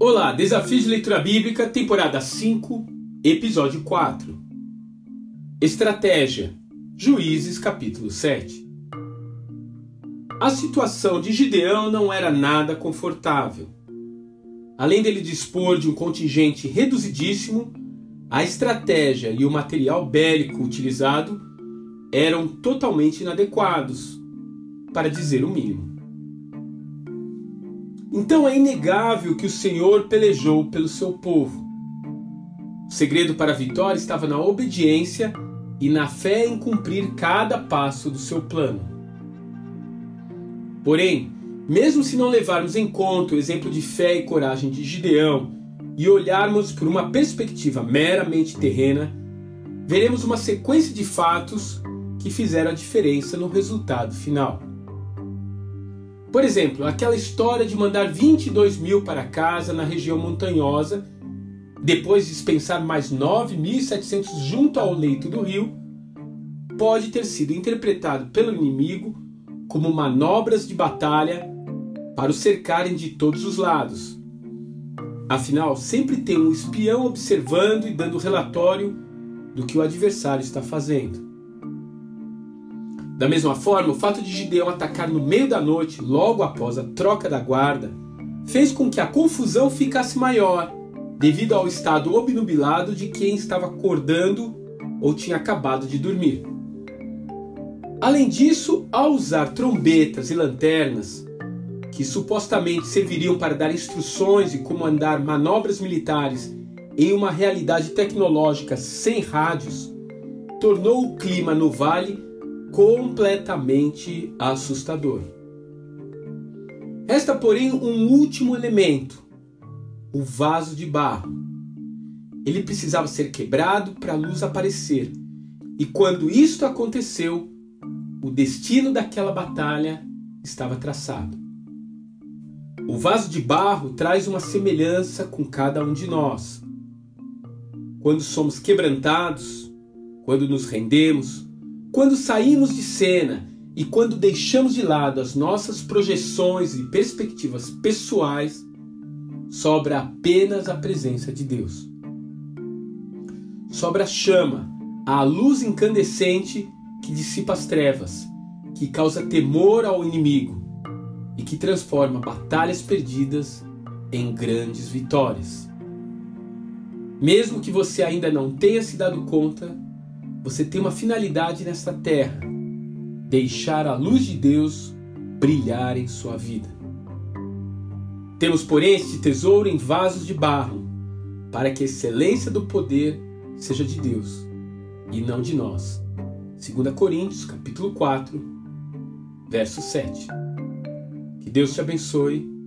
Olá, Desafio de Leitura Bíblica, temporada 5, episódio 4. Estratégia, Juízes, capítulo 7. A situação de Gideão não era nada confortável. Além dele dispor de um contingente reduzidíssimo, a estratégia e o material bélico utilizado eram totalmente inadequados, para dizer o mínimo. Então é inegável que o Senhor pelejou pelo seu povo. O segredo para a vitória estava na obediência e na fé em cumprir cada passo do seu plano. Porém, mesmo se não levarmos em conta o exemplo de fé e coragem de Gideão e olharmos por uma perspectiva meramente terrena, veremos uma sequência de fatos que fizeram a diferença no resultado final. Por exemplo, aquela história de mandar 22 mil para casa na região montanhosa, depois dispensar mais 9.700 junto ao leito do rio, pode ter sido interpretado pelo inimigo como manobras de batalha para o cercarem de todos os lados. Afinal, sempre tem um espião observando e dando relatório do que o adversário está fazendo. Da mesma forma, o fato de Gideão atacar no meio da noite, logo após a troca da guarda, fez com que a confusão ficasse maior, devido ao estado obnubilado de quem estava acordando ou tinha acabado de dormir. Além disso, ao usar trombetas e lanternas, que supostamente serviriam para dar instruções e comandar manobras militares em uma realidade tecnológica sem rádios, tornou o clima no vale completamente assustador. Resta, porém, um último elemento: o vaso de barro. Ele precisava ser quebrado para a luz aparecer, e quando isto aconteceu, o destino daquela batalha estava traçado. O vaso de barro traz uma semelhança com cada um de nós. Quando somos quebrantados, quando nos rendemos, quando saímos de cena e quando deixamos de lado as nossas projeções e perspectivas pessoais, sobra apenas a presença de Deus. Sobra a chama, a luz incandescente que dissipa as trevas, que causa temor ao inimigo e que transforma batalhas perdidas em grandes vitórias. Mesmo que você ainda não tenha se dado conta, você tem uma finalidade nesta terra: deixar a luz de Deus brilhar em sua vida. Temos, porém, este tesouro em vasos de barro, para que a excelência do poder seja de Deus e não de nós. 2 Coríntios, capítulo 4, verso 7. Que Deus te abençoe